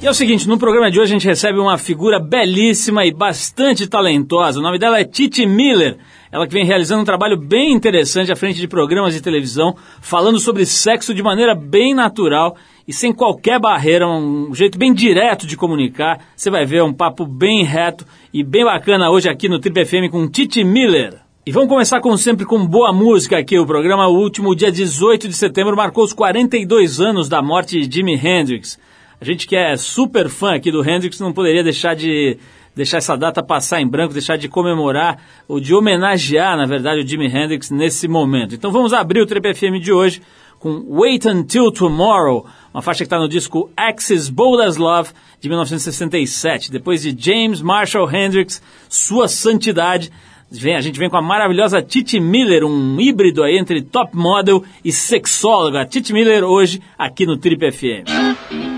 E é o seguinte, no programa de hoje a gente recebe uma figura belíssima e bastante talentosa. O nome dela é Titi Miller. Ela que vem realizando um trabalho bem interessante à frente de programas de televisão, falando sobre sexo de maneira bem natural e sem qualquer barreira, um jeito bem direto de comunicar. Você vai ver um papo bem reto e bem bacana hoje aqui no Trip FM com Titi Miller. E vamos começar, como sempre, com boa música aqui. O programa, o último dia 18 de setembro, marcou os 42 anos da morte de Jimi Hendrix. A gente que é super fã aqui do Hendrix não poderia deixar de deixar essa data passar em branco, deixar de comemorar, ou de homenagear, na verdade, o Jimi Hendrix nesse momento. Então vamos abrir o Trip FM de hoje com Wait Until Tomorrow, uma faixa que está no disco Axis Bold as Love, de 1967. Depois de James Marshall Hendrix, Sua Santidade, Vem, a gente vem com a maravilhosa Titi Miller, um híbrido aí entre top model e sexóloga. Titi Miller hoje aqui no Trip FM.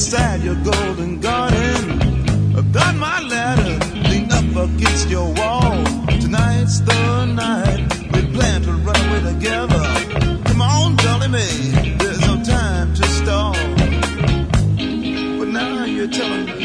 Inside your golden garden. I've got my ladder leaned up against your wall. Tonight's the night we plan to run away together. Come on, Jolly May, there's no time to stall. But now you're telling me.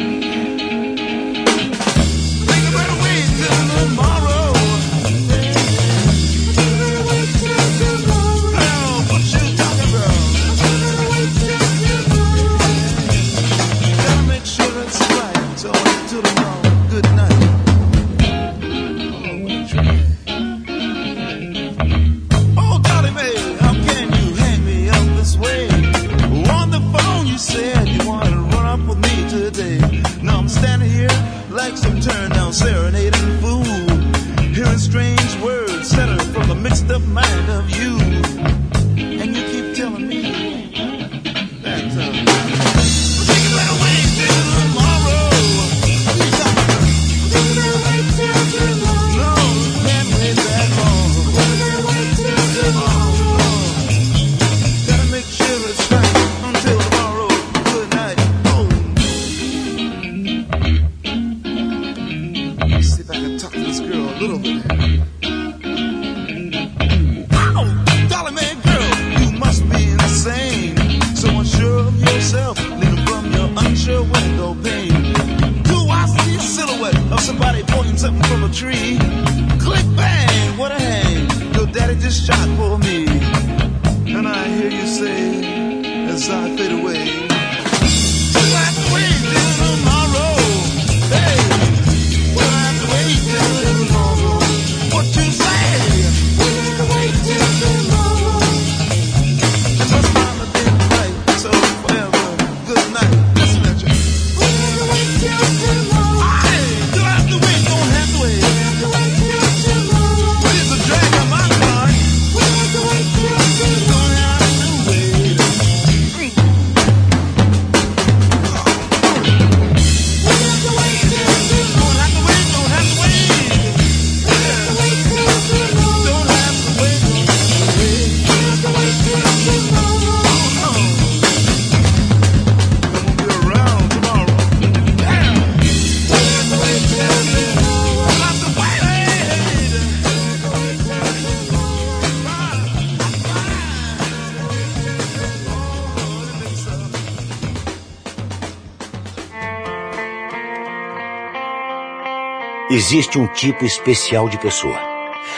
Existe um tipo especial de pessoa.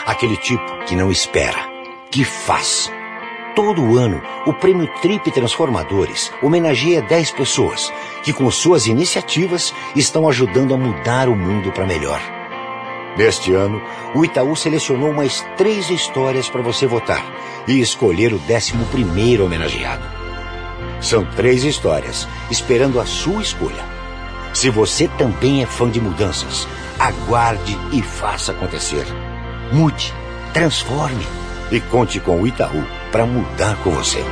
Aquele tipo que não espera, que faz. Todo ano, o Prêmio Trip Transformadores homenageia 10 pessoas que, com suas iniciativas, estão ajudando a mudar o mundo para melhor. Neste ano, o Itaú selecionou mais três histórias para você votar e escolher o 11 homenageado. São três histórias esperando a sua escolha. Se você também é fã de mudanças, aguarde e faça acontecer. Mude, transforme e conte com o Itaú para mudar com você.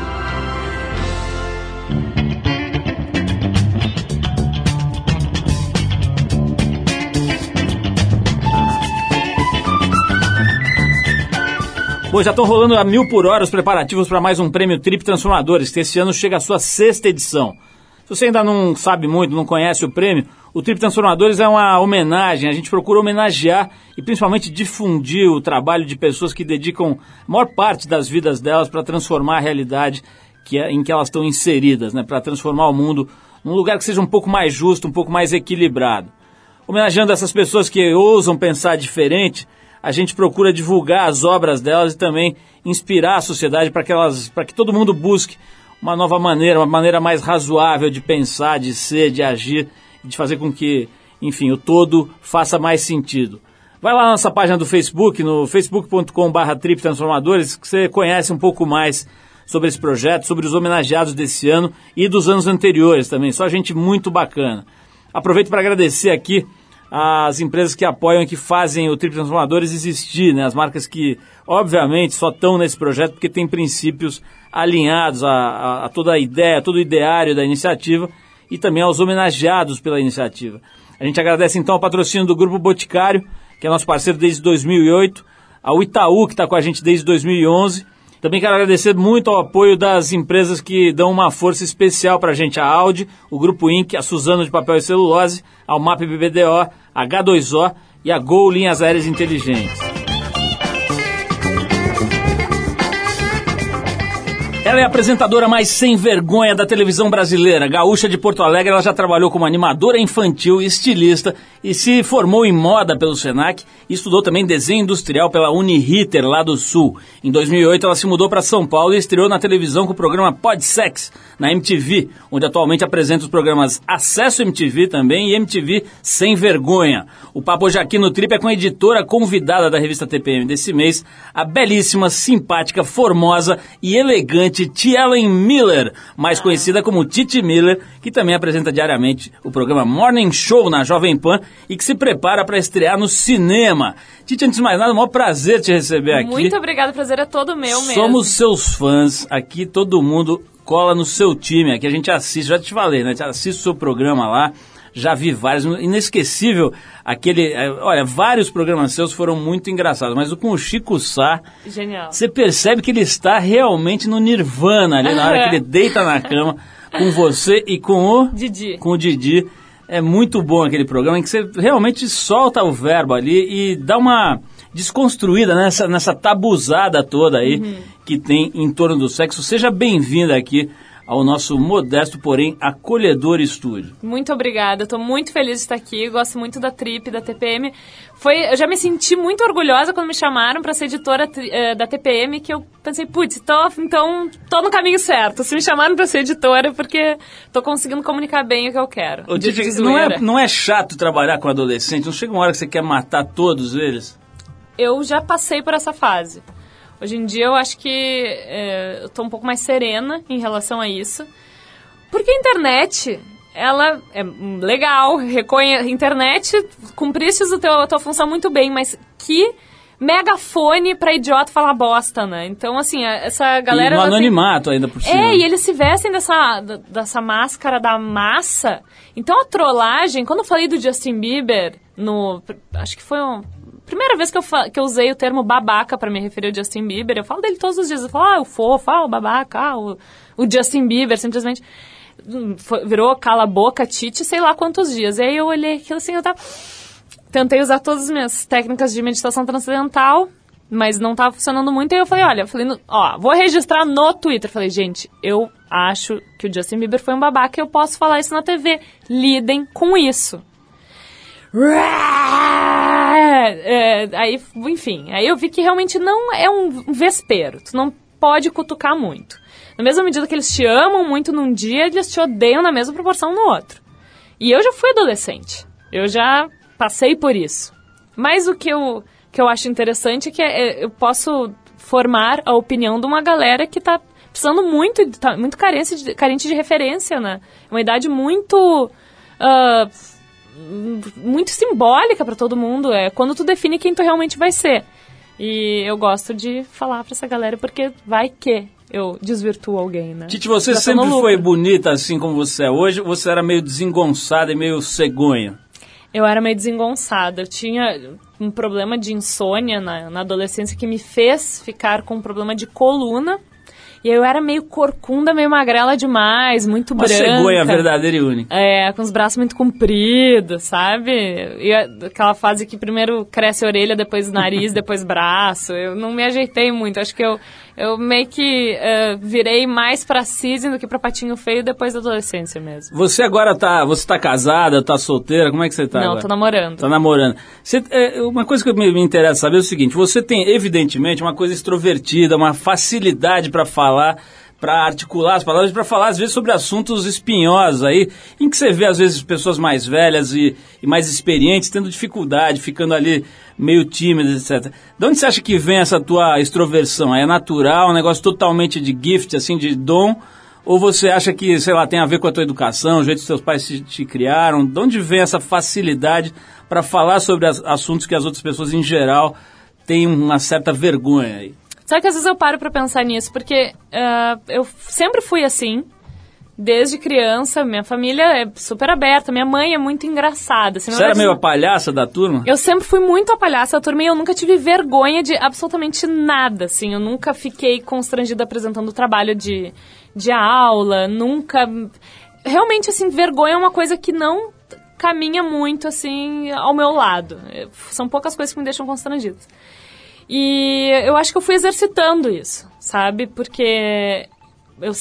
Bom, já estão rolando a mil por hora os preparativos para mais um prêmio Trip Transformadores, que esse ano chega à sua sexta edição. Se você ainda não sabe muito, não conhece o prêmio, o Trip Transformadores é uma homenagem. A gente procura homenagear e principalmente difundir o trabalho de pessoas que dedicam a maior parte das vidas delas para transformar a realidade que é, em que elas estão inseridas, né? para transformar o mundo num lugar que seja um pouco mais justo, um pouco mais equilibrado. Homenageando essas pessoas que ousam pensar diferente, a gente procura divulgar as obras delas e também inspirar a sociedade para que, elas, que todo mundo busque uma nova maneira, uma maneira mais razoável de pensar, de ser, de agir, de fazer com que, enfim, o todo faça mais sentido. Vai lá na nossa página do Facebook, no facebook.com.br Trip Transformadores, que você conhece um pouco mais sobre esse projeto, sobre os homenageados desse ano e dos anos anteriores também. Só gente muito bacana. Aproveito para agradecer aqui as empresas que apoiam e que fazem o Trip Transformadores existir, né? As marcas que, obviamente, só estão nesse projeto porque tem princípios alinhados a, a, a toda a ideia, todo o ideário da iniciativa e também aos homenageados pela iniciativa. A gente agradece então ao patrocínio do Grupo Boticário, que é nosso parceiro desde 2008, ao Itaú, que está com a gente desde 2011. Também quero agradecer muito ao apoio das empresas que dão uma força especial para a gente, a Audi, o Grupo Inc., a Suzano de Papel e Celulose, a MAP BBDO, H2O e a Gol Linhas Aéreas Inteligentes. Ela é a apresentadora mais sem vergonha da televisão brasileira. Gaúcha de Porto Alegre, ela já trabalhou como animadora infantil, estilista e se formou em moda pelo Senac e estudou também desenho industrial pela Uniriter lá do Sul. Em 2008, ela se mudou para São Paulo e estreou na televisão com o programa Podsex, na MTV, onde atualmente apresenta os programas Acesso MTV também e MTV Sem Vergonha. O papo hoje aqui no Trip é com a editora convidada da revista TPM desse mês, a belíssima, simpática, formosa e elegante Tia Ellen Miller, mais conhecida como Titi Miller, que também apresenta diariamente o programa Morning Show na Jovem Pan e que se prepara para estrear no cinema. Titi, antes de mais nada, é um maior prazer te receber aqui. Muito obrigada, o prazer é todo meu mesmo. Somos seus fãs, aqui todo mundo cola no seu time, aqui a gente assiste, já te falei, né? Assiste o seu programa lá já vi vários. Inesquecível aquele. é, Olha, vários programas seus foram muito engraçados, mas o com o Chico Sá. Genial. Você percebe que ele está realmente no Nirvana ali na hora que ele deita na cama com você e com o. Didi. Com o Didi. É muito bom aquele programa em que você realmente solta o verbo ali e dá uma desconstruída nessa, nessa tabuzada toda aí que tem em torno do sexo. Seja bem-vinda aqui ao nosso modesto, porém acolhedor estúdio. Muito obrigada, estou muito feliz de estar aqui, gosto muito da Trip, da TPM. Foi, eu já me senti muito orgulhosa quando me chamaram para ser editora eh, da TPM, que eu pensei, putz, tô, então tô no caminho certo. Se me chamaram para ser editora, porque tô conseguindo comunicar bem o que eu quero. Ô, De- de não, é, não é chato trabalhar com adolescente? Não chega uma hora que você quer matar todos eles? eu já passei por essa fase. Hoje em dia eu acho que é, eu tô um pouco mais serena em relação a isso. Porque a internet, ela é legal, reconhe... a internet cumprisse o teu, a tua função muito bem, mas que megafone pra idiota falar bosta, né? Então, assim, essa galera... e no ela tem- anonimato ainda por cima. é, e eles se vestem dessa, dessa máscara da massa. Então a trollagem, quando eu falei do Justin Bieber, no. Acho que foi a primeira vez que eu, que eu usei o termo babaca pra me referir ao Justin Bieber. Eu falo dele todos os dias. Eu falo, ah, o fofo, ah, o babaca, ah, o, o Justin Bieber, simplesmente. hum, virou cala a boca, Tite, sei lá quantos dias. E aí eu olhei aquilo assim, eu tava. Tentei usar todas as minhas técnicas de meditação transcendental, mas não tava funcionando muito. Aí eu falei, olha, eu falei, ó, vou registrar no Twitter. Eu falei, gente, eu acho que o Justin Bieber foi um babaca e eu posso falar isso na TV. Lidem com isso. É, aí, enfim, aí eu vi que realmente não é um vespeiro. Tu não pode cutucar muito. Na mesma medida que eles te amam muito num dia, eles te odeiam na mesma proporção no outro. E eu já fui adolescente. Eu já passei por isso. Mas o que eu, que eu acho interessante é que é, eu posso formar a opinião de uma galera que tá precisando muito, tá muito carência de, carente de referência, né? Uma idade muito. ah, muito simbólica para todo mundo. É quando tu define quem tu realmente vai ser. E eu gosto de falar pra essa galera porque vai que eu desvirtuo alguém, né? Titi, você Já sempre foi bonita assim como você é hoje? Você era meio desengonçada e meio cegonha? Eu era meio desengonçada. Eu tinha um problema de insônia na, na adolescência que me fez ficar com um problema de coluna. E eu era meio corcunda, meio magrela demais, muito Uma branca. cegonha verdadeira e única. É, com os braços muito compridos, sabe? E aquela fase que primeiro cresce a orelha, depois nariz, depois braço. Eu não me ajeitei muito. Acho que eu, eu meio que eh, virei mais pra cisne do que pra patinho feio depois da adolescência mesmo. Você agora tá. Você tá casada, tá solteira? Como é que você tá? não, agora? tô namorando. Tá namorando. Você, é, uma coisa que me, me interessa saber é o seguinte: você tem, evidentemente, uma coisa extrovertida, uma facilidade para falar, para articular as palavras, para falar, às vezes, sobre assuntos espinhosos aí, em que você vê, às vezes, pessoas mais velhas e, e mais experientes tendo dificuldade, ficando ali meio tímidas, etc. De onde você acha que vem essa tua extroversão? É natural, um negócio totalmente de gift, assim, de dom? Ou você acha que, sei lá, tem a ver com a tua educação, o jeito que seus pais te, te criaram? De onde vem essa facilidade para falar sobre as- assuntos que as outras pessoas, em geral, têm uma certa vergonha aí? Sabe que às vezes eu paro pra pensar nisso, porque ah, eu sempre fui assim, desde criança. Minha família é super aberta, minha mãe é muito engraçada. assim, Você era meio a palhaça da turma? Eu sempre fui muito a palhaça da turma e eu nunca tive vergonha de absolutamente nada, assim. Eu nunca fiquei constrangida apresentando o trabalho de, de aula, nunca... Realmente, assim, vergonha é uma coisa que não caminha muito, assim, ao meu lado. São poucas coisas que me deixam constrangida. E eu acho que eu fui exercitando isso, sabe? Porque eu,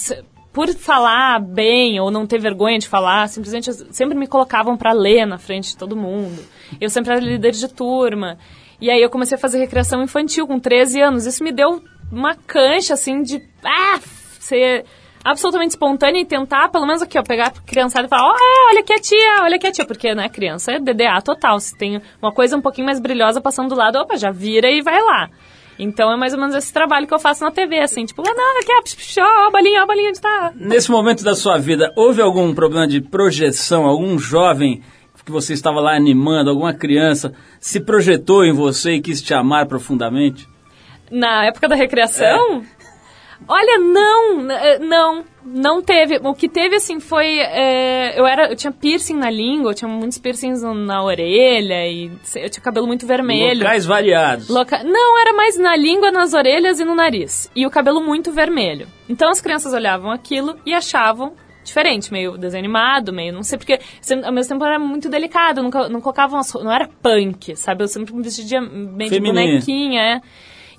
por falar bem ou não ter vergonha de falar, simplesmente sempre me colocavam para ler na frente de todo mundo. Eu sempre era líder de turma. E aí eu comecei a fazer recreação infantil com 13 anos. Isso me deu uma cancha, assim, de ah, ser absolutamente espontânea e tentar, pelo menos aqui, ó, pegar a criançada e falar, ó, é, olha aqui a tia, olha aqui a tia. Porque, né, criança é DDA total. Se tem uma coisa um pouquinho mais brilhosa passando do lado, opa, já vira e vai lá. Então é mais ou menos esse trabalho que eu faço na TV, assim, tipo, ah, não, aqui, ó, psh, psh, ó, a bolinha, ó, a bolinha onde tá. Nesse momento da sua vida, houve algum problema de projeção? Algum jovem que você estava lá animando, alguma criança, se projetou em você e quis te amar profundamente? Na época da recreação? Olha, não, eh, não, não teve. O que teve, assim, foi... eh, eu, era, eu tinha piercing na língua, eu tinha muitos piercings na orelha e eu tinha cabelo muito vermelho. Locais variados. Loca- Não, era mais na língua, nas orelhas e no nariz. E o cabelo muito vermelho. Então as crianças olhavam aquilo e achavam diferente, meio desenho animado, meio não sei porque. Ao mesmo tempo era muito delicado, nunca, não colocavam as, não era punk, sabe? Eu sempre me vestia meio de Feminina. bonequinha, é.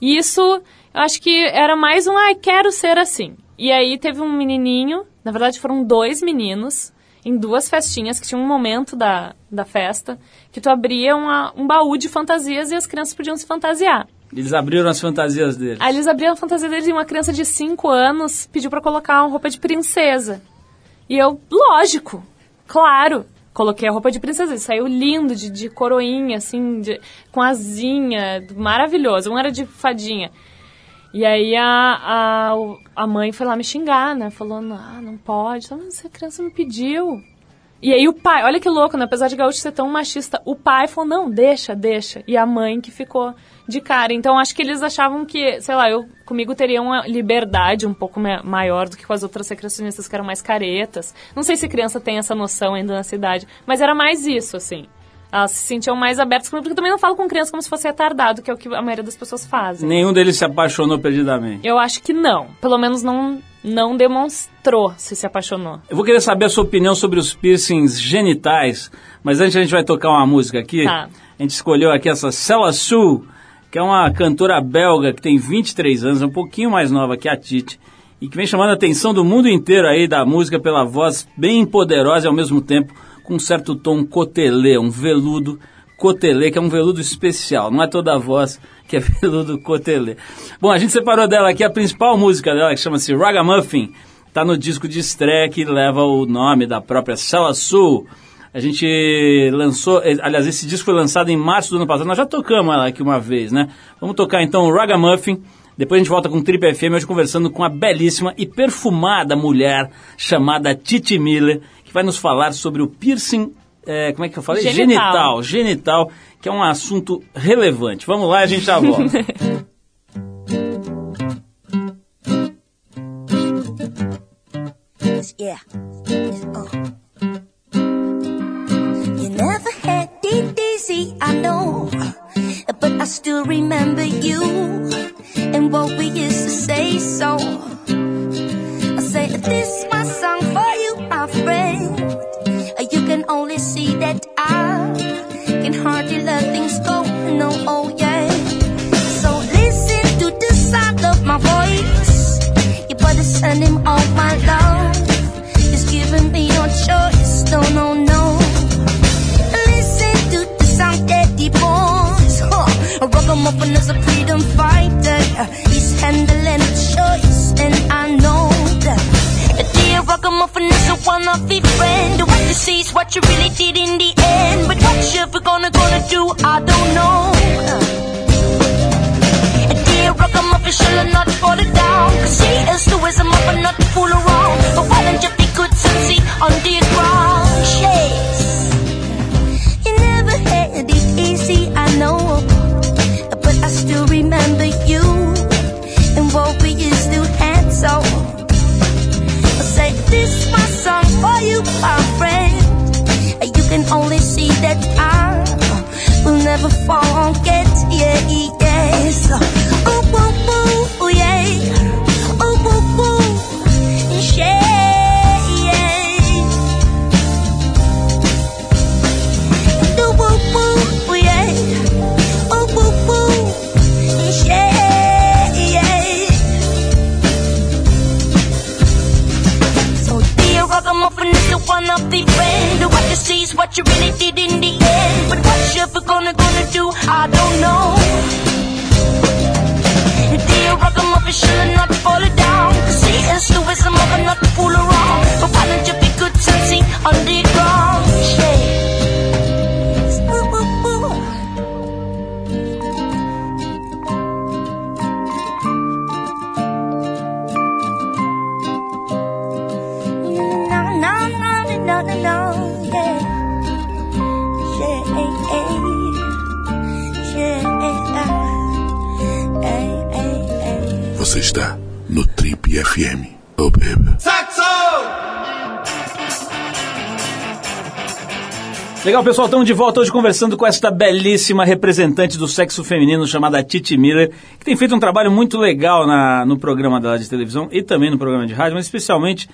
E isso, eu acho que era mais um, ai, quero ser assim. E aí teve um menininho, na verdade foram dois meninos, em duas festinhas, que tinha um momento da, da festa, que tu abria uma- um baú de fantasias e as crianças podiam se fantasiar. Eles abriram as fantasias deles. Aí eles abriram a fantasia deles e uma criança de 5 anos pediu pra colocar uma roupa de princesa. E eu, lógico, claro. Coloquei a roupa de princesa e saiu lindo, de, de coroinha, assim, de- com asinha, maravilhoso. Um era de fadinha. E aí a, a, a mãe foi lá me xingar, né? Falou, ah, não pode. Mas essa criança me pediu. E aí o pai, olha que louco, né? Apesar de Gaúcho ser tão machista, o pai falou, não, deixa, deixa. E a mãe que ficou de cara. Então acho que eles achavam que, sei lá, eu comigo teria uma liberdade um pouco ma- maior do que com as outras recreacionistas que eram mais caretas. Não sei se criança tem essa noção ainda na cidade, mas era mais isso, assim. Elas se sentiam mais abertas comigo, porque eu também não falo com criança como se fosse retardado, que é o que a maioria das pessoas fazem. Nenhum deles se apaixonou perdidamente. Eu acho que não. Pelo menos não, não demonstrou se se apaixonou. Eu vou querer saber a sua opinião sobre os piercings genitais, mas antes a gente vai tocar uma música aqui. Tá. A gente escolheu aqui essa Cella Sue, que é uma cantora belga que tem 23 anos, é um pouquinho mais nova que a Titi, e que vem chamando a atenção do mundo inteiro aí da música pela voz bem poderosa e ao mesmo tempo com um certo tom cotelê, um veludo cotelê, que é um veludo especial, não é toda a voz que é veludo cotelê. Bom, a gente separou dela aqui a principal música dela, que chama-se Ragamuffin, tá no disco de estreia que leva o nome da própria Cella Sul. A gente lançou, eh, aliás, esse disco foi lançado em março do ano passado, nós já tocamos ela aqui uma vez, né? Vamos tocar então o Ragamuffin, depois a gente volta com Trip FM, hoje conversando com a belíssima e perfumada mulher chamada Titi Miller, vai nos falar sobre o piercing, eh, como é que eu falei? Genital. Genital, genital, que é um assunto relevante. Vamos lá, a gente já volta. Yeah. You never had DDC, I know, but I still remember you and what we used to say. So this my song for you, my friend. Send him all my love. Giving me no choice. No. Listen to the pours. Huh. A freedom fighter. He's handling choice, and I know that. Dear is a one of the friend. What you see is what you really did in the end. But what you ever gonna gonna do, I don't know. A dear ragamuffin shall not fall it down. Cause he is the wisdom of a not to fool around. But why don't you be good and see on the ground? Yes. You never had it easy, I know. But I still remember you and what we used to have. So I say this my song for you, my friend. You can only see that I will never forget. Yeah, yeah. Is the one of the friend. What you see is what you really did in the end. But what you Legal, pessoal, estamos de volta hoje conversando com esta belíssima representante do sexo feminino chamada Titi Miller, que tem feito um trabalho muito legal na- no programa dela de televisão e também no programa de rádio, mas especialmente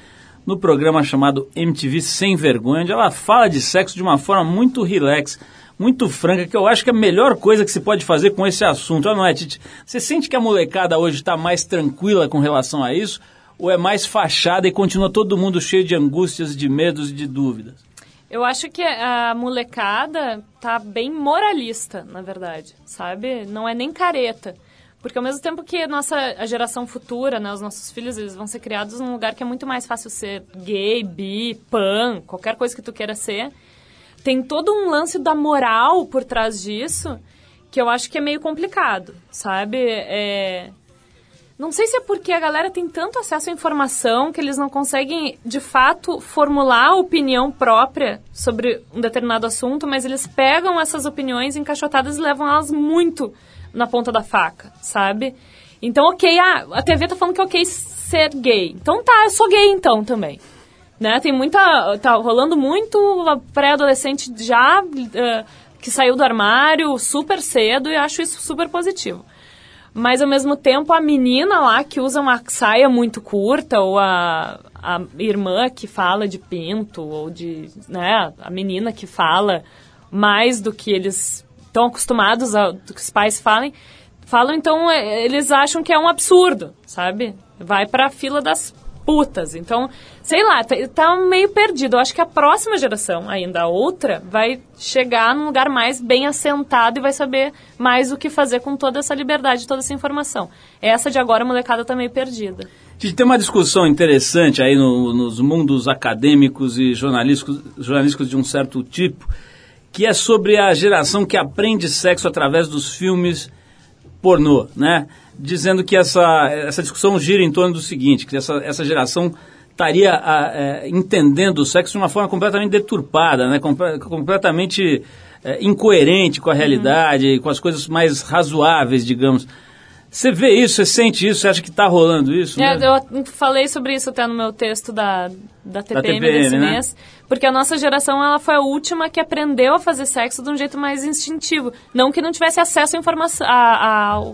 no programa chamado MTV Sem Vergonha, onde ela fala de sexo de uma forma muito relax, muito franca, que eu acho que é a melhor coisa que se pode fazer com esse assunto. Ah, não é, Titi? Você sente que a molecada hoje está mais tranquila com relação a isso? Ou é mais fachada e continua todo mundo cheio de angústias, de medos e de dúvidas? Eu acho que a molecada tá bem moralista, na verdade, sabe? Não é nem careta. Porque ao mesmo tempo que a nossa a geração futura, né, os nossos filhos, eles vão ser criados num lugar que é muito mais fácil ser gay, bi, pan, qualquer coisa que tu queira ser. Tem todo um lance da moral por trás disso que eu acho que é meio complicado, sabe? É, não sei se é porque a galera tem tanto acesso à informação que eles não conseguem, de fato, formular a opinião própria sobre um determinado assunto, mas eles pegam essas opiniões encaixotadas e levam elas muito na ponta da faca, sabe? Então, ok, ah, a TV tá falando que é ok ser gay. Então tá, eu sou gay então também. Né? Tem muita. tá rolando muito pré-adolescente já eh, que saiu do armário super cedo e acho isso super positivo. Mas ao mesmo tempo a menina lá que usa uma saia muito curta, ou a, a irmã que fala de pinto, ou de. né, a menina que fala mais do que eles estão acostumados a do que os pais falem, falam, então é, eles acham que é um absurdo, sabe? Vai pra fila das putas. Então, sei lá, tá, tá meio perdido. Eu acho que a próxima geração, ainda a outra, vai chegar num lugar mais bem assentado e vai saber mais o que fazer com toda essa liberdade, toda essa informação. Essa de agora, a molecada tá meio perdida. Tem uma discussão interessante aí no- nos mundos acadêmicos e jornalísticos, jornalísticos de um certo tipo, que é sobre a geração que aprende sexo através dos filmes pornô, né? Dizendo que essa, essa discussão gira em torno do seguinte, que essa, essa geração estaria ah, eh, entendendo o sexo de uma forma completamente deturpada, né? Comple- completamente eh, incoerente com a realidade, com as coisas mais razoáveis, digamos. Você vê isso, você sente isso, você acha que está rolando isso? É, eu falei sobre isso até no meu texto da, da TPM, TPM, desse né? mês, porque a nossa geração ela foi a última que aprendeu a fazer sexo de um jeito mais instintivo. Não que não tivesse acesso à informação, à, à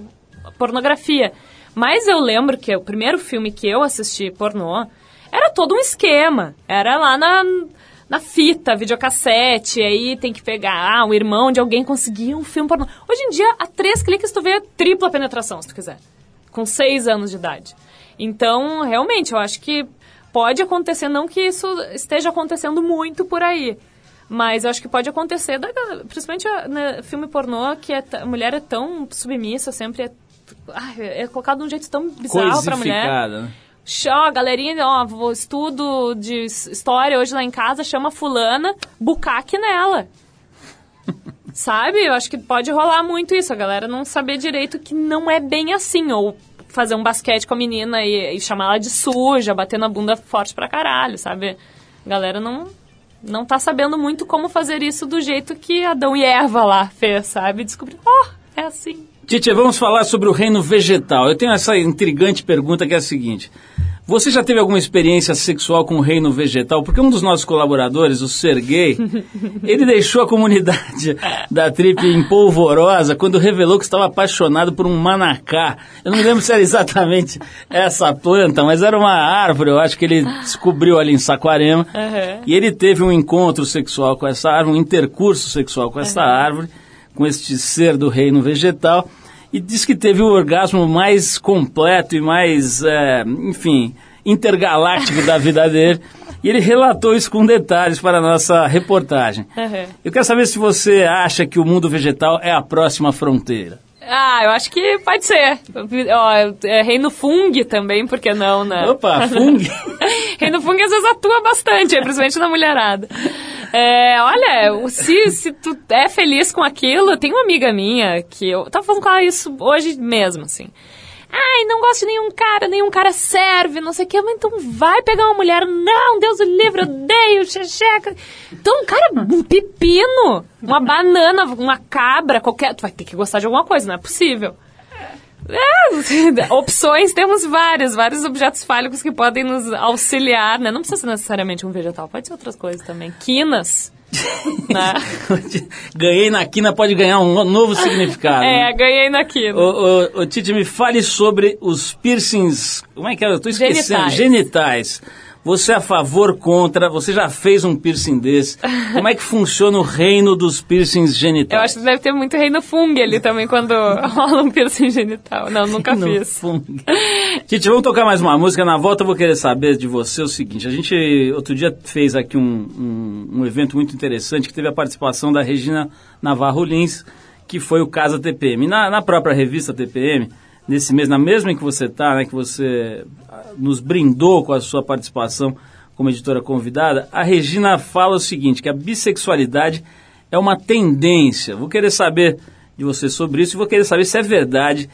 pornografia. Mas eu lembro que o primeiro filme que eu assisti pornô era todo um esquema. Era lá na, na fita, videocassete, aí tem que pegar, ah, o irmão de alguém conseguiu um filme pornô. Hoje em dia, a três cliques tu vê tripla penetração, se tu quiser. Com seis anos de idade. Então, realmente, eu acho que pode acontecer, não que isso esteja acontecendo muito por aí. Mas eu acho que pode acontecer, principalmente no filme pornô, que é a mulher é tão submissa, sempre é, ai, é colocado de um jeito tão bizarro pra mulher. Né? Ó, galerinha, ó, vou- estudo de história hoje lá em casa, chama fulana, bucaque nela. Sabe? Eu acho que pode rolar muito isso, a galera não saber direito que não é bem assim, ou fazer um basquete com a menina e, e chamar ela de suja, bater na bunda forte pra caralho, sabe? A galera não, não tá sabendo muito como fazer isso do jeito que Adão e Eva lá fez, sabe? Descobrir, ó, é assim. Tite, vamos falar sobre o reino vegetal. Eu tenho essa intrigante pergunta que é a seguinte. Você já teve alguma experiência sexual com o reino vegetal? Porque um dos nossos colaboradores, o Sergei, ele deixou a comunidade da Trip em polvorosa quando revelou que estava apaixonado por um manacá. Eu não me lembro se era exatamente essa planta, mas era uma árvore, eu acho que ele descobriu ali em Saquarema. Uhum. E ele teve um encontro sexual com essa árvore, um intercurso sexual com essa árvore, com este ser do reino vegetal, e diz que teve o orgasmo mais completo e mais, é, enfim, intergaláctico da vida dele. E ele relatou isso com detalhes para a nossa reportagem. Uhum. Eu quero saber se você acha que o mundo vegetal é a próxima fronteira. Ah, eu acho que pode ser. Ó, é Reino Fung também, por que não, né? Opa, Fung! Reino Fung às vezes atua bastante, principalmente na mulherada. É, olha, se, se tu é feliz com aquilo, tem uma amiga minha que eu tava falando com ela isso hoje mesmo, assim. Ai, não gosto de nenhum cara, nenhum cara serve, não sei o que, mas então vai pegar uma mulher. Não, Deus o livre, odeio, xexeca. Então, cara, um pepino, uma banana, uma cabra, qualquer. Tu vai ter que gostar de alguma coisa, não é possível. É, opções temos várias, vários objetos fálicos que podem nos auxiliar, né? Não precisa ser necessariamente um vegetal, pode ser outras coisas também. Quinas, né? Ganhei na quina pode ganhar um novo significado. né? É, ganhei na quina. Ô, ô, Tite, me fale sobre os piercings. Como é que é? Eu tô esquecendo. Genitais. Genitais. Você é a favor, contra? Você já fez um piercing desse? Como é que funciona o reino dos piercings Eu genitais? acho que deve ter muito reino fungo ali também quando rola um piercing genital. Não, nunca No fiz. fundo. Tite, vamos tocar mais uma música. Na volta eu vou querer saber de você o seguinte. A gente outro dia fez aqui um, um, um evento muito interessante que teve a participação da Regina Navarro Lins, que foi o Casa TPM. Na, na própria revista TPM, nesse mês, na mesma em que você está, né, que você ah, nos brindou com a sua participação como editora convidada, a Regina fala o seguinte, que a bissexualidade é uma tendência. Vou querer saber de você sobre isso e vou querer saber se é verdade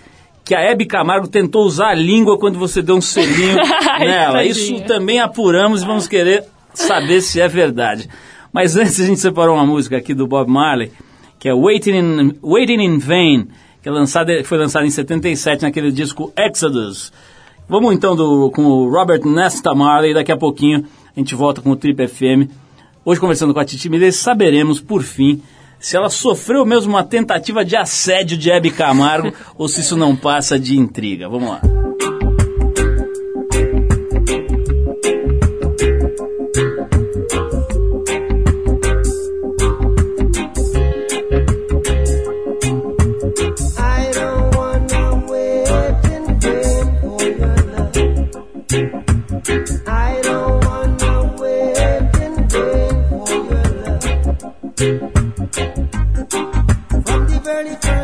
que a Hebe Camargo tentou usar a língua quando você deu um selinho nela. Isso também apuramos e vamos querer saber se é verdade. Mas antes a gente separou uma música aqui do Bob Marley, que é Waiting in, Waiting in Vain, que é foi lançada em 77 naquele disco Exodus. Vamos então do, com o Robert Nesta Marley, daqui a pouquinho a gente volta com o Trip FM. Hoje conversando com a Titi Miller, saberemos por fim se ela sofreu mesmo uma tentativa de assédio de Hebe Camargo ou se isso não passa de intriga. Vamos lá. early time.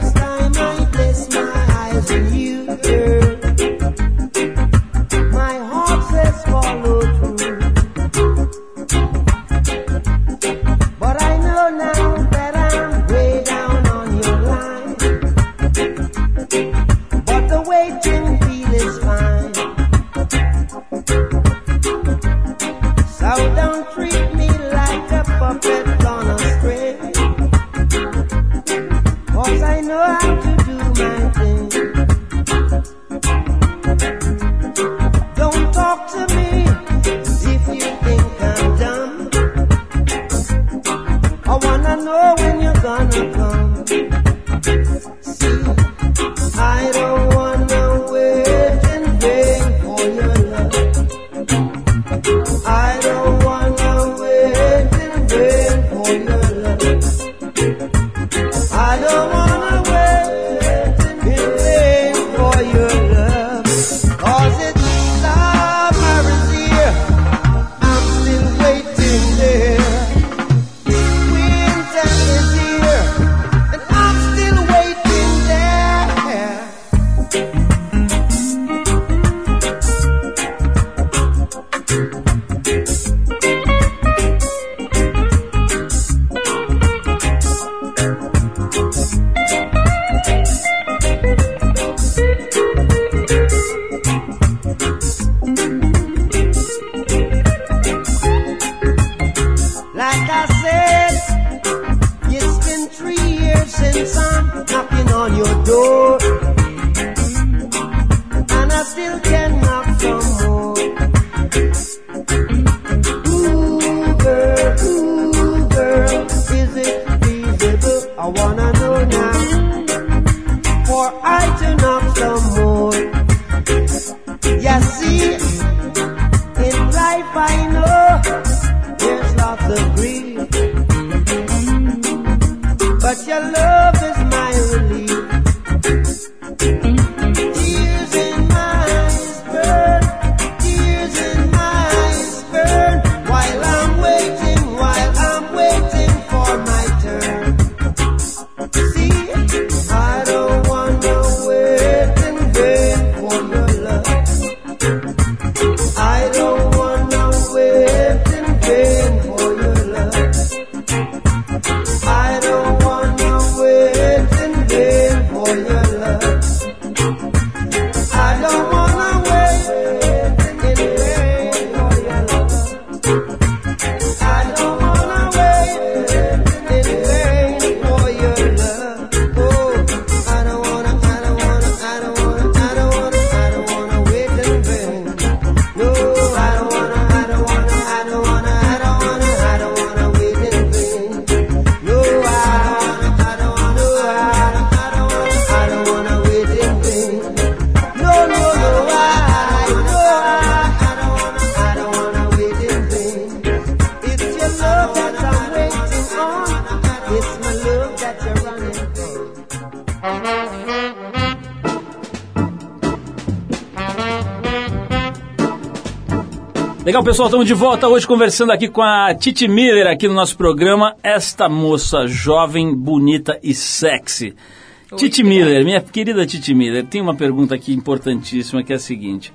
Pessoal, estamos de volta hoje conversando aqui com a Titi Miller aqui no nosso programa. Esta moça jovem, bonita e sexy. Titi Miller, minha querida Titi Miller, tem uma pergunta aqui importantíssima que é a seguinte.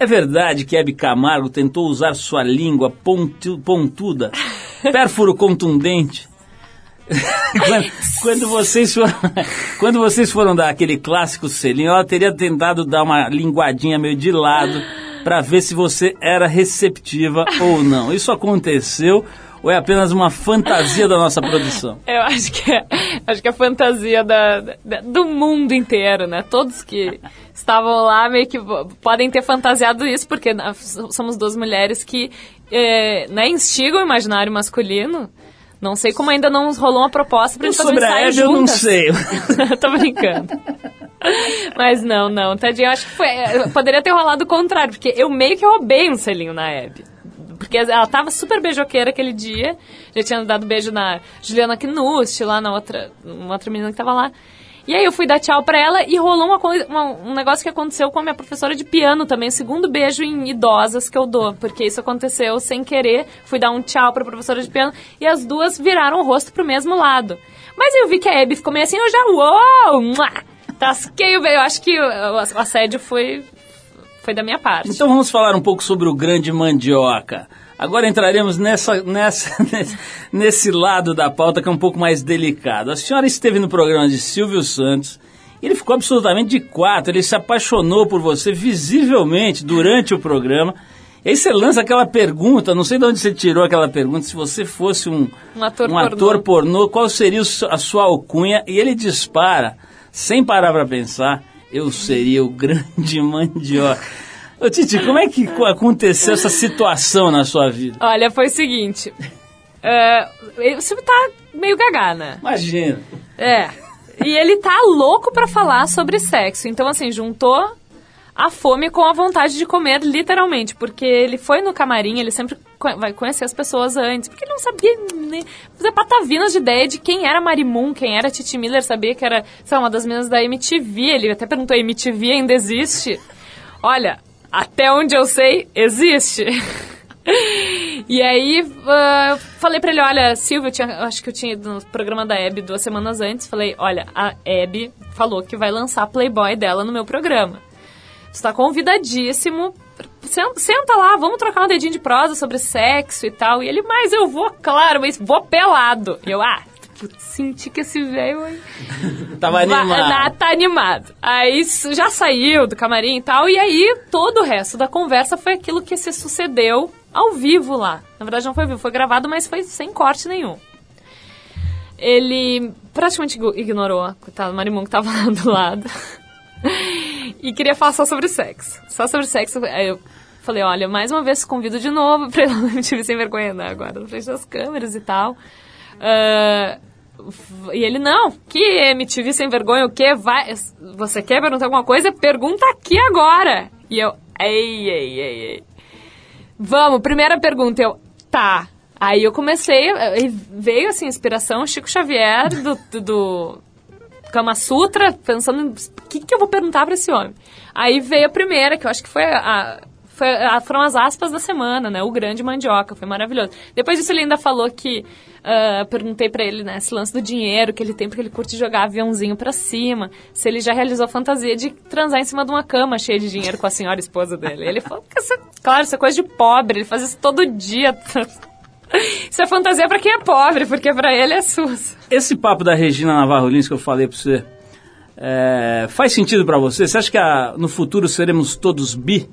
É verdade que Hebe Camargo tentou usar sua língua pontu- pontuda, pérfuro contundente? quando, quando vocês foram, quando vocês foram dar aquele clássico selinho, ela teria tentado dar uma linguadinha meio de lado para ver se você era receptiva ou não. Isso aconteceu ou é apenas uma fantasia da nossa produção? Eu acho que é, acho que é a fantasia da, da- do mundo inteiro, né? Todos que estavam lá meio que podem ter fantasiado isso, porque somos duas mulheres que é, né, instigam o imaginário masculino. Não sei como ainda não rolou uma proposta pra gente fazer um Sobre a ensaio Hebe eu não juntas. sei. Tô brincando. Mas não, não, tadinho, eu acho que foi. Poderia ter rolado o contrário, porque eu meio que roubei um selinho na Hebe. Porque ela tava super beijoqueira aquele dia. Já tinha dado beijo na Juliana Knust, lá na outra, uma outra menina que tava lá. E aí eu fui dar tchau pra ela e rolou uma coisa, uma- um negócio que aconteceu com a minha professora de piano também, o segundo beijo em idosas que eu dou, porque isso aconteceu sem querer. Fui dar um tchau pra professora de piano e as duas viraram o rosto pro mesmo lado. Mas eu vi que a Hebe ficou meio assim, eu já, uou, mua, tasquei o beijo. Eu acho que o, assédio foi, foi da minha parte. Então vamos falar um pouco sobre o grande mandioca. Agora entraremos nessa, nessa, nesse- nesse lado da pauta que é um pouco mais delicado. A senhora esteve no programa de Silvio Santos. e Ele ficou absolutamente de quatro, ele se apaixonou por você visivelmente durante o programa. E aí você lança aquela pergunta, não sei de onde você tirou aquela pergunta, se você fosse um, Um ator um pornô. ator pornô, qual seria a sua alcunha? E ele dispara, sem parar para pensar, eu seria o grande mandioca. Ô Titi, como é que co- aconteceu essa situação na sua vida? Olha, foi o seguinte. o Silvio tá meio gagá, né? Imagina. É. E ele tá louco pra falar sobre sexo. Então, assim, juntou a fome com a vontade de comer, literalmente. Porque ele foi no camarim, ele sempre vai conhecer as pessoas antes. Porque ele não sabia nem fazer patavinas de ideia de quem era Marimun, quem era Titi Miller. Sabia que era, sei lá, uma das meninas da MTV. Ele até perguntou, MTV ainda existe? Olha, até onde eu sei, existe. E aí, ah, falei pra ele, olha, Silvio, eu tinha, acho que eu tinha ido no programa da Hebe duas semanas antes, falei, olha, a Hebe falou que vai lançar Playboy dela no meu programa. Você tá convidadíssimo, senta lá, vamos trocar um dedinho de prosa sobre sexo e tal. E ele, mas eu vou, claro, mas vou pelado. E eu, ah, senti que esse velho... Tava Va- animado. na- tá animado. Aí já saiu do camarim e tal, e aí todo o resto da conversa foi aquilo que se sucedeu ao vivo lá. Na verdade não foi ao vivo, foi gravado, mas foi sem corte nenhum. ele praticamente ignorou, coitado, o Marimun que tava lá do lado. E queria falar só sobre sexo. Só sobre sexo. Aí eu falei, olha, mais uma vez convido de novo pra lá no MTV Sem Vergonha, né? Agora, na frente das câmeras e tal. F- e ele, não, que MTV Sem Vergonha, o quê? Vai, você quer perguntar alguma coisa? Pergunta aqui agora. E eu, ei, ei, ei, ei. Vamos, primeira pergunta, eu, tá. Aí eu comecei, veio assim, inspiração, Chico Xavier, do, do Kama Sutra, pensando o que, que eu vou perguntar pra esse homem. Aí veio a primeira, que eu acho que foi a. Foi, a- foram as aspas da semana, né? O grande mandioca, foi maravilhoso. Depois disso, ele ainda falou que. ah, perguntei pra ele, né? Esse lance do dinheiro que ele tem, porque ele curte jogar aviãozinho pra cima. Se ele já realizou a fantasia de transar em cima de uma cama cheia de dinheiro com a senhora esposa dele. Ele falou é- claro, é coisa de pobre, ele faz isso todo dia. Isso é fantasia pra quem é pobre, porque pra ele é SUS. Esse papo da Regina Navarro Lins que eu falei pra você, é, faz sentido pra você? Você acha que a- no futuro seremos todos bi?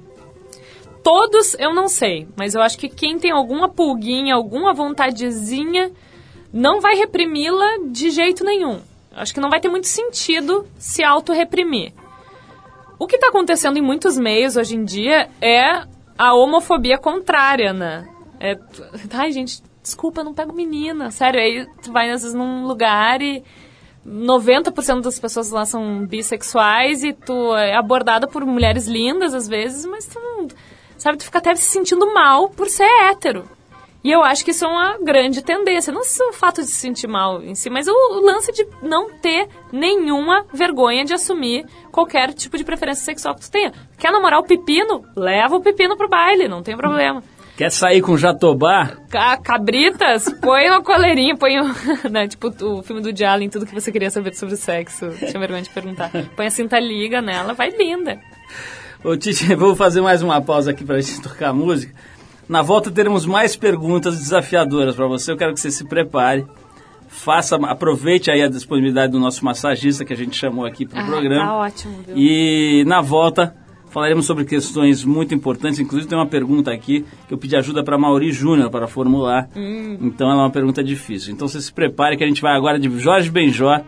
Todos eu não sei, mas eu acho que quem tem alguma pulguinha, alguma vontadezinha, não vai reprimi-la de jeito nenhum. Acho que não vai ter muito sentido se auto-reprimir. O que está acontecendo em muitos meios hoje em dia é a homofobia contrária, né? É, ai, gente, desculpa, não pego menina. Sério, aí tu vai às vezes num lugar e 90% das pessoas lá são bissexuais e tu é abordada por mulheres lindas às vezes, mas tu não, sabe, tu fica até se sentindo mal por ser hétero. E eu acho que isso é uma grande tendência. Não só o fato de se sentir mal em si, mas o, o lance de não ter nenhuma vergonha de assumir qualquer tipo de preferência sexual que tu tenha. Quer namorar o pepino? Leva o pepino pro baile, não tem problema. Quer sair com jatobá? Ca- cabritas, põe uma coleirinha, põe um, né, tipo o filme do Jalen, tudo que você queria saber sobre sexo. Tinha vergonha de perguntar. Põe a cinta liga nela, vai linda. Ô Titi, vou fazer mais uma pausa aqui pra gente tocar música. Na volta teremos mais perguntas desafiadoras pra você. Eu quero que você se prepare. Faça, aproveite aí a disponibilidade do nosso massagista que a gente chamou aqui pro Ah, programa. tá ótimo, viu? E na volta falaremos sobre questões muito importantes. Inclusive tem uma pergunta aqui que eu pedi ajuda para Mauri Júnior para formular. Então ela é uma pergunta difícil. Então você se prepare que a gente vai agora de Jorge Benjó,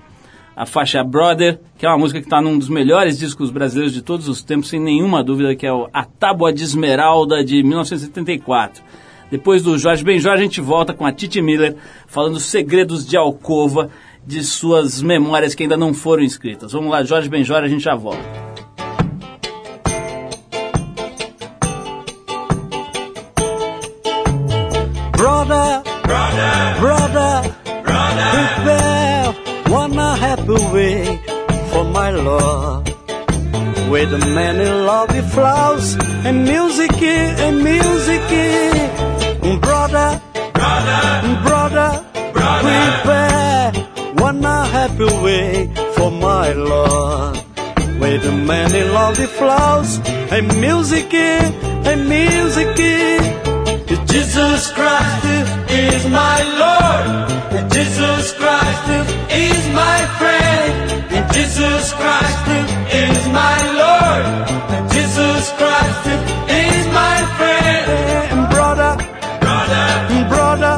a faixa Brother, que é uma música que está num dos melhores discos brasileiros de todos os tempos, sem nenhuma dúvida, que é o A Tábua de Esmeralda de 1974. Depois do Jorge Benjó, a gente volta com a Titi Miller falando segredos de alcova de suas memórias que ainda não foram escritas. Vamos lá, Jorge Benjó, a gente já volta. My love. With many lovely flowers and music, and music. Brother, brother, brother, brother. prepare one happy way for my love. With many lovely flowers and music, and music. Jesus Christ is my Lord. Jesus Christ is my friend. Jesus Christ is my Lord. Jesus Christ is my friend. And brother, brother, brother,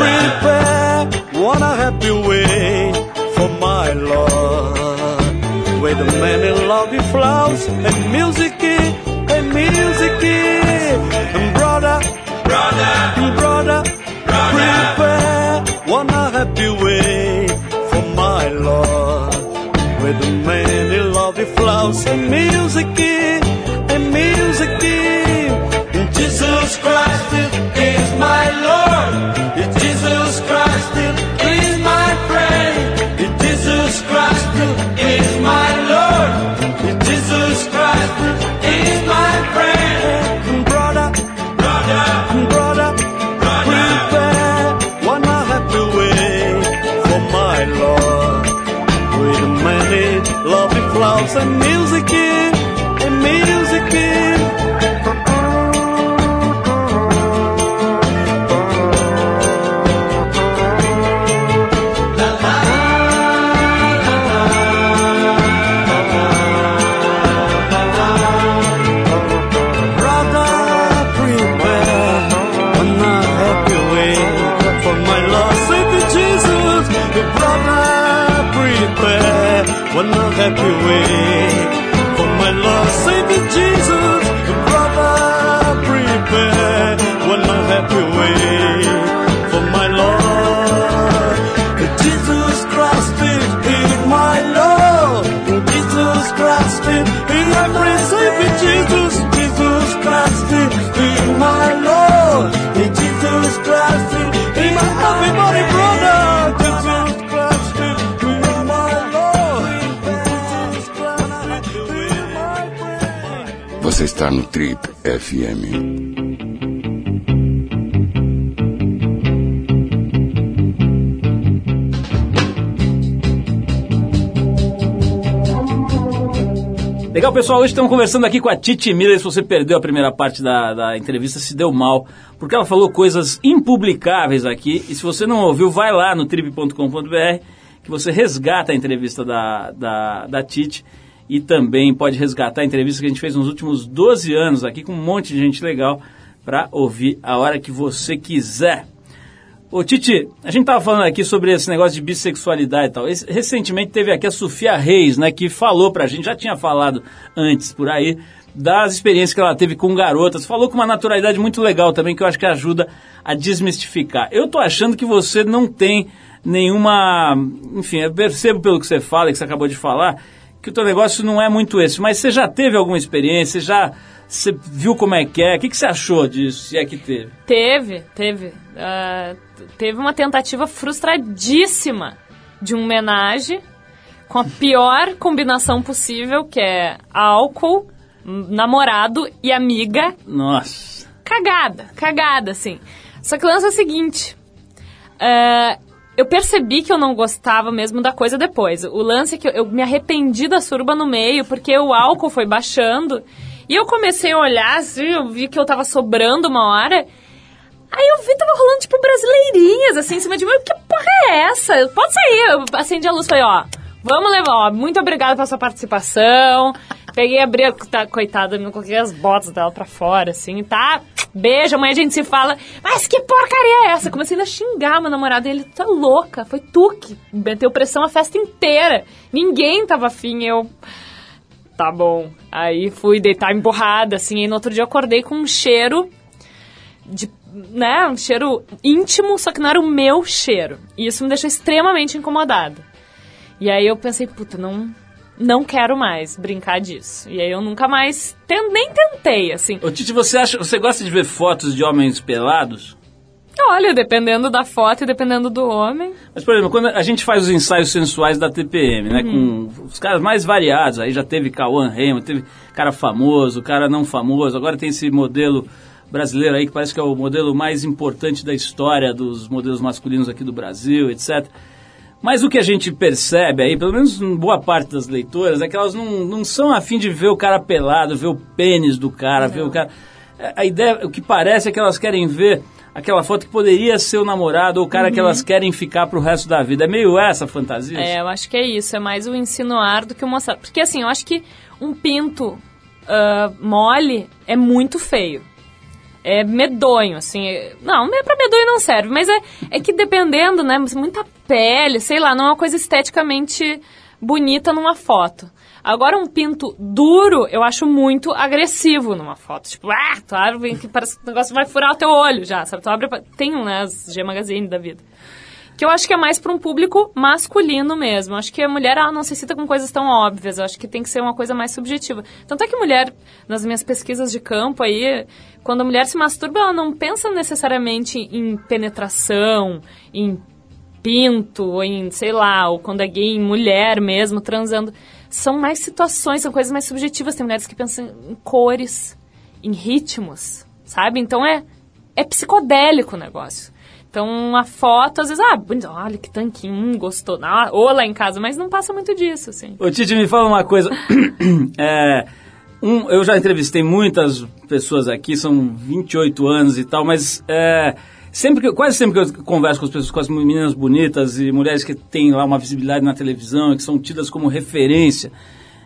prepare one happy way for my Lord. With many lovely flowers and music, and music, and brother brother, brother, prepare one happy way flowers and music, and music. Jesus Christ is my Lord. Você está no Trip FM. Legal, pessoal. Hoje estamos conversando aqui com a Titi Miller. Se você perdeu a primeira parte da, da entrevista, se deu mal, porque ela falou coisas impublicáveis aqui. E se você não ouviu, vai lá no trip.com.br que você resgata a entrevista da, da, da Titi e também pode resgatar a entrevista que a gente fez nos últimos 12 anos aqui com um monte de gente legal para ouvir a hora que você quiser. Ô Titi, a gente tava falando aqui sobre esse negócio de bissexualidade e tal. Recentemente teve aqui a Sofia Reis, né, que falou pra gente, já tinha falado antes por aí, das experiências que ela teve com garotas. Falou com uma naturalidade muito legal também, que eu acho que ajuda a desmistificar. Eu tô achando que você não tem nenhuma. Enfim, eu percebo pelo que você fala, que você acabou de falar, que o teu negócio não é muito esse. Mas você já teve alguma experiência? Você já. Você viu como é que é? O que, que você achou disso, se é que teve? Teve, teve. T- teve uma tentativa frustradíssima de um homenagem com a pior combinação possível, que é álcool, namorado e amiga. Nossa. Cagada, cagada, assim. Só que o lance é o seguinte. ah, eu percebi que eu não gostava mesmo da coisa depois. O lance é que eu, eu me arrependi da suruba no meio, porque o álcool foi baixando. E eu comecei a olhar, assim, eu vi que eu tava sobrando uma hora. Aí eu vi, tava rolando, tipo, brasileirinhas, assim, em cima de mim. Que porra é essa? Pode sair. Eu acendi a luz falei, ó, vamos levar, ó, muito obrigada pela sua participação. Peguei, abri, a, tá, coitada, eu coloquei as botas dela pra fora, assim, tá? Beijo, amanhã a gente se fala. Mas que porcaria é essa? Comecei a xingar meu namorado, ele tá louca, foi tu que meteu pressão a festa inteira. Ninguém tava afim, eu... Tá bom. Aí fui deitar emborrada, assim, e no outro dia eu acordei com um cheiro de, né, um cheiro íntimo, só que não era o meu cheiro. E isso me deixou extremamente incomodada. E aí eu pensei, puta, não, não quero mais brincar disso. E aí eu nunca mais, ten- nem tentei, assim. Ô Titi, você acha, você gosta de ver fotos de homens pelados? Olha, dependendo da foto e dependendo do homem. Mas, por exemplo, quando a gente faz os ensaios sensuais da TPM, né? Uhum. Com os caras mais variados, aí já teve Cauã Raymond, teve cara famoso, cara não famoso, agora tem esse modelo brasileiro aí que parece que é o modelo mais importante da história dos modelos masculinos aqui do Brasil, etc. Mas o que a gente percebe aí, pelo menos boa parte das leitoras, é que elas não, não são afim de ver o cara pelado, ver o pênis do cara, ver o cara. É, A ideia, o que parece é que elas querem ver aquela foto que poderia ser o namorado ou o cara que elas querem ficar pro resto da vida. É meio essa a fantasia? Uhum. É, eu acho que é isso. É mais o insinuar do que o mostrar. Porque, assim, eu acho que um pinto ah, mole é muito feio. É medonho, assim. é- Não, é pra medonho não serve, mas é, é que dependendo, né? Muita pele, sei lá, não é uma coisa esteticamente bonita numa foto. Agora, um pinto duro, eu acho muito agressivo numa foto. Tipo, ah, tu abre que parece que o negócio vai furar o teu olho já, sabe? Tu abre. Tem, né, as G Magazine da vida que eu acho que é mais para um público masculino mesmo. Eu acho que a mulher ela não se cita com coisas tão óbvias. Eu acho que tem que ser uma coisa mais subjetiva. Tanto é que mulher, nas minhas pesquisas de campo aí, quando a mulher se masturba, ela não pensa necessariamente em penetração, em pinto, em, sei lá, ou quando é gay, em mulher mesmo, transando. São mais situações, são coisas mais subjetivas. Tem mulheres que pensam em cores, em ritmos, sabe? Então é, é psicodélico o negócio. Então a foto, às vezes, ah, bonito, olha que tanquinho, hum, gostou. Ou lá em casa, mas não passa muito disso, assim. Ô Titi, me fala uma coisa. É, um, eu já entrevistei muitas pessoas aqui, são 28 anos e tal, mas é, sempre que, quase sempre que eu converso com as pessoas, com as meninas bonitas e mulheres que têm lá uma visibilidade na televisão que são tidas como referência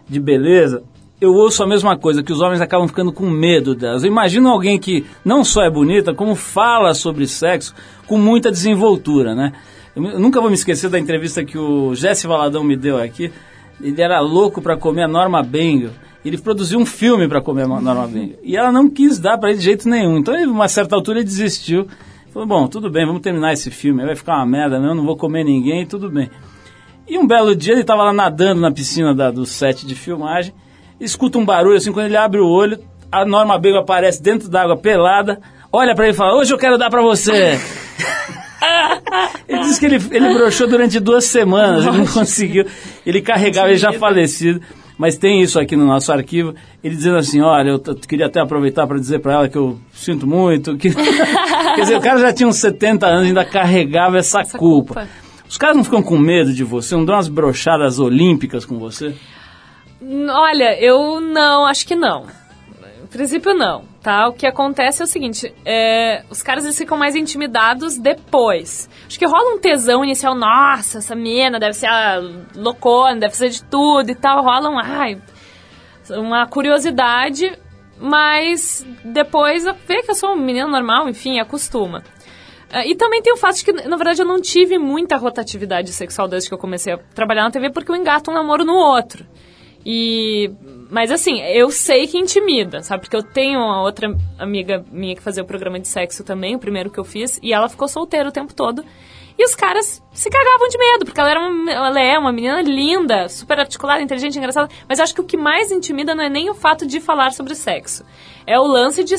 de beleza, eu ouço a mesma coisa, que os homens acabam ficando com medo delas. Eu imagino alguém que não só é bonita, como fala sobre sexo com muita desenvoltura, né? Eu nunca vou me esquecer da entrevista que o Jesse Valadão me deu aqui, Ele era louco para comer a Norma Bengal. Ele produziu um filme para comer a Norma Bengal. E ela não quis dar para ele de jeito nenhum. Então, ele, uma certa altura, ele desistiu. Falou, bom, tudo bem, vamos terminar esse filme. Vai ficar uma merda mesmo, não vou comer ninguém, tudo bem. E um belo dia ele estava lá nadando na piscina da- do set de filmagem, escuta um barulho assim, quando ele abre o olho, a Norma Bego aparece dentro d'água pelada, olha pra ele e fala, hoje eu quero dar pra você. ele disse que ele, ele broxou durante duas semanas, ele não conseguiu, ele carregava, ele já falecido. Mas tem isso aqui no nosso arquivo, ele dizendo assim, olha, eu queria até aproveitar para dizer para ela que eu sinto muito, que... Quer dizer, o cara já tinha uns 70 anos e ainda carregava essa, Essa culpa. culpa. Os caras não ficam com medo de você? Não dão umas brochadas olímpicas com você? Olha, eu não, acho que não. No princípio, não, tá? O que acontece é o seguinte, é, os caras eles ficam mais intimidados depois. Acho que rola um tesão inicial, nossa, essa mina deve ser a loucona, deve ser de tudo e tal. Rola um, ai, uma curiosidade, mas depois vê que eu sou um menino normal, enfim, acostuma. Ah, E também tem o fato de que, na verdade, eu não tive muita rotatividade sexual desde que eu comecei a trabalhar na TV, porque eu engato um namoro no outro. E. Mas assim, eu sei que intimida, sabe? Porque eu tenho uma outra amiga minha que fazia o programa de sexo também, o primeiro que eu fiz, e ela ficou solteira o tempo todo. E os caras se cagavam de medo, porque ela, era uma, ela é uma menina linda, super articulada, inteligente, engraçada. Mas eu acho que o que mais intimida não é nem o fato de falar sobre sexo. É o lance de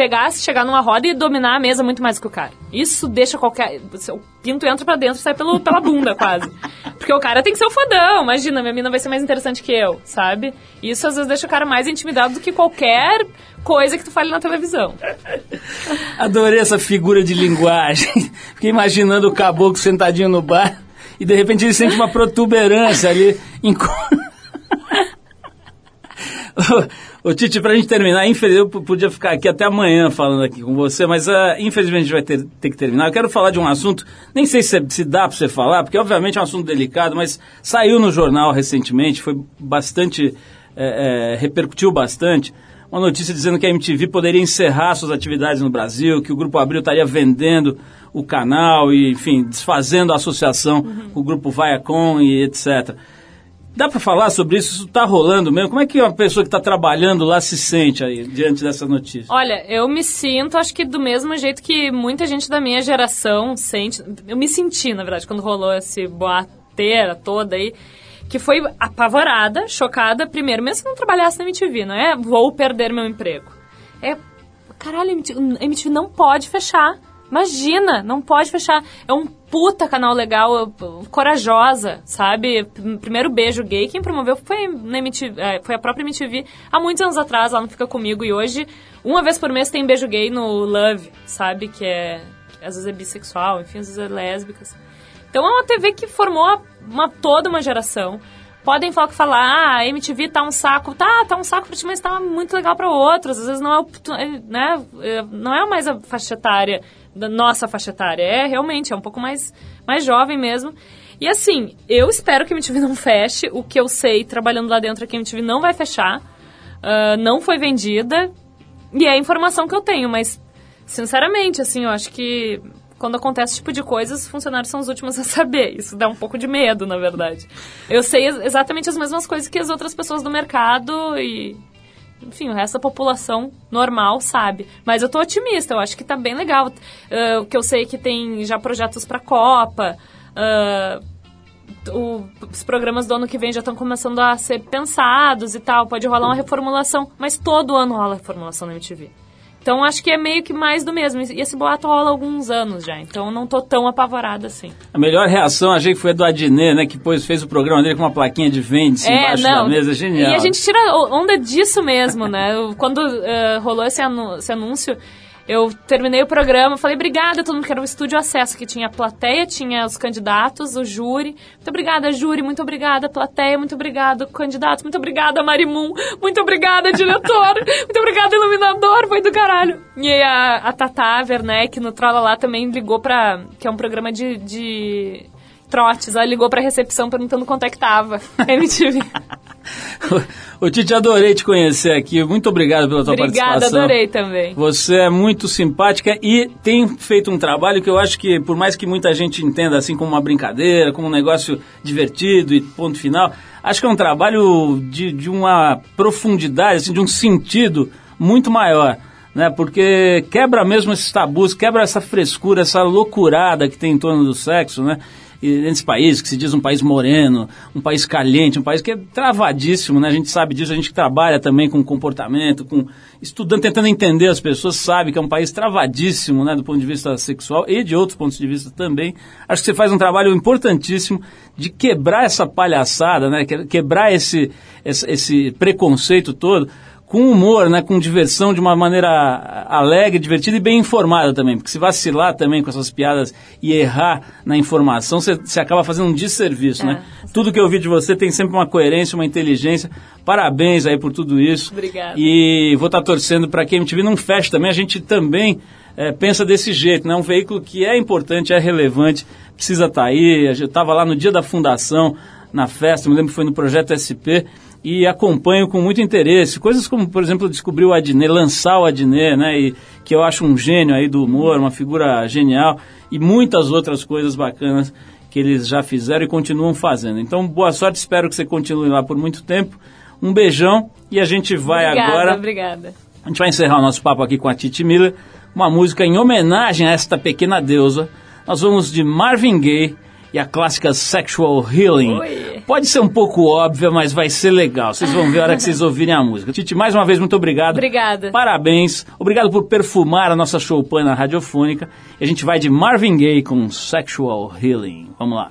pegar, chegar numa roda e dominar a mesa muito mais que o cara. Isso deixa qualquer. O pinto entra pra dentro e sai pelo, pela bunda, quase. Porque o cara tem que ser o fodão. Imagina, minha mina vai ser mais interessante que eu, sabe? Isso às vezes deixa o cara mais intimidado do que qualquer coisa que tu fale na televisão. Adorei essa figura de linguagem. Fiquei imaginando o caboclo sentadinho no bar e de repente ele sente uma protuberância ali. Em... Ô Titi, pra gente terminar, infelizmente eu podia ficar aqui até amanhã falando aqui com você, mas ah, infelizmente a gente vai ter, ter que terminar. Eu quero falar de um assunto, nem sei se, se dá pra você falar, porque obviamente é um assunto delicado, mas saiu no jornal recentemente, foi bastante, é, é, repercutiu bastante. Uma notícia dizendo que a MTV poderia encerrar suas atividades no Brasil, que o Grupo Abril estaria vendendo o canal e, enfim, desfazendo a associação com o Grupo Viacom e etc. Dá para falar sobre isso? Isso está rolando mesmo? Como é que uma pessoa que está trabalhando lá se sente aí, diante dessa notícia? Olha, eu me sinto, acho que do mesmo jeito que muita gente da minha geração sente. Eu me senti, na verdade, quando rolou esse boateira toda aí, que foi apavorada, chocada, primeiro, mesmo se não trabalhasse na MTV, não é vou perder meu emprego. É, caralho, a MTV não pode fechar. Imagina, não pode fechar. É um puta canal legal, corajosa, sabe? Primeiro beijo gay, quem promoveu foi, na MTV, é, foi a própria MTV há muitos anos atrás, ela não fica comigo. E hoje, uma vez por mês tem beijo gay no Love, sabe? Que é, às vezes é bissexual, enfim, às vezes é lésbicas. Então é uma TV que formou uma, toda uma geração. Podem falar que falar, ah, a MTV tá um saco. Tá, tá um saco pra ti, mas tá muito legal pra outros. Às vezes não é, é, né, é, não é mais a faixa etária, da nossa faixa etária. É realmente, é um pouco mais, mais jovem mesmo. E assim, eu espero que a MTV não feche. O que eu sei, trabalhando lá dentro, é que a MTV não vai fechar. Ah, não foi vendida. E é a informação que eu tenho, mas, sinceramente, assim, eu acho que quando acontece esse tipo de coisa, os funcionários são os últimos a saber. Isso dá um pouco de medo, na verdade. Eu sei ex- exatamente as mesmas coisas que as outras pessoas do mercado e. Enfim, o resto da população normal sabe. Mas eu tô otimista, eu acho que tá bem legal. O que eu sei é que tem já projetos pra Copa. ah, o- os programas do ano que vem já estão começando a ser pensados e tal. Pode rolar uma reformulação, mas todo ano rola reformulação na MTV. Então acho que é meio que mais do mesmo. E esse boato rola há alguns anos já, então eu não tô tão apavorada assim. A melhor reação, achei que foi do Adnet, né? Que depois fez o programa dele com uma plaquinha de vende-se embaixo da mesa. Genial. E a gente tira onda disso mesmo, né? Quando eh, rolou esse, anu- esse anúncio, eu terminei o programa, falei obrigada, todo mundo que era o estúdio acesso, que tinha a plateia, tinha os candidatos, o júri. Muito obrigada, júri, muito obrigada, plateia, muito obrigada, candidatos, muito obrigada, Marimun, muito obrigada, diretor, muito obrigada, iluminador, foi do caralho. E a, a Tata Werneck no Trollalá também ligou pra. que é um programa de. de trotes, ela ligou pra recepção perguntando quanto é que tava MTV. Ô Titi, adorei te conhecer aqui. Muito obrigado pela tua Obrigada, participação. adorei também. Você é muito simpática e tem feito um trabalho que eu acho que, por mais que muita gente entenda assim como uma brincadeira, como um negócio divertido e ponto final, acho que é um trabalho de, de uma profundidade, assim, de um sentido muito maior. Né, porque quebra mesmo esses tabus, quebra essa frescura, essa loucurada que tem em torno do sexo, né? Nesse país que se diz um país moreno, um país caliente, um país que é travadíssimo, né? A gente sabe disso, a gente trabalha também com comportamento, com estudando, tentando entender as pessoas, sabe que é um país travadíssimo, né? Do ponto de vista sexual e de outros pontos de vista também. Acho que você faz um trabalho importantíssimo de quebrar essa palhaçada, né? Que- Quebrar esse, esse, esse preconceito todo com humor, né, com diversão, de uma maneira alegre, divertida e bem informada também. Porque se vacilar também com essas piadas e errar na informação, você você acaba fazendo um desserviço, né? Tudo que eu vi de você tem sempre uma coerência, uma inteligência. Parabéns aí por tudo isso. Obrigada. E vou estar torcendo para que a MTV não feche também. A gente também eh, pensa desse jeito, né? Um veículo que é importante, é relevante, precisa estar aí. Eu estava lá no dia da fundação, na festa, me lembro que foi no Projeto SP, e acompanho com muito interesse. Coisas como, por exemplo, descobrir o Adnet, lançar o Adnet, né? E que eu acho um gênio aí do humor, uma figura genial, e muitas outras coisas bacanas que eles já fizeram e continuam fazendo. Então, boa sorte, espero que você continue lá por muito tempo. Um beijão e a gente vai obrigada, agora. obrigada. A gente vai encerrar o nosso papo aqui com a Titi Miller, uma música em homenagem a esta pequena deusa. Nós vamos de Marvin Gaye e a clássica Sexual Healing. Oi. Pode ser um pouco óbvia, mas vai ser legal. Vocês vão ver a hora que vocês ouvirem a música. Titi, mais uma vez, muito obrigado. Obrigada. Parabéns. Obrigado por perfumar a nossa showpana radiofônica. E a gente vai de Marvin Gaye com Sexual Healing. Vamos lá.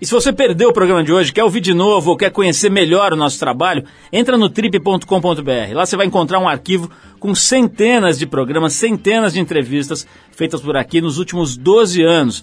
E se você perdeu o programa de hoje, quer ouvir de novo ou quer conhecer melhor o nosso trabalho, entra no trip.com.br. Lá você vai encontrar um arquivo com centenas de programas, centenas de entrevistas feitas por aqui nos últimos 12 anos.